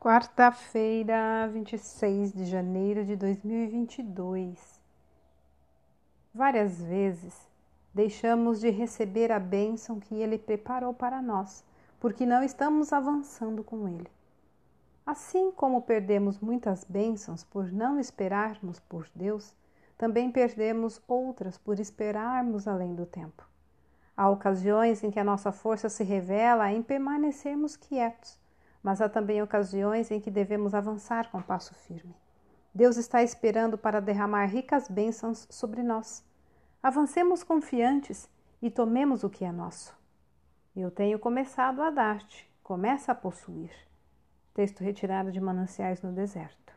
Quarta-feira, 26 de janeiro de 2022. Várias vezes deixamos de receber a bênção que Ele preparou para nós, porque não estamos avançando com Ele. Assim como perdemos muitas bênçãos por não esperarmos por Deus, também perdemos outras por esperarmos além do tempo. Há ocasiões em que a nossa força se revela em permanecermos quietos mas há também ocasiões em que devemos avançar com passo firme. Deus está esperando para derramar ricas bênçãos sobre nós. Avancemos confiantes e tomemos o que é nosso. Eu tenho começado a dar-te, começa a possuir. Texto retirado de Mananciais no Deserto.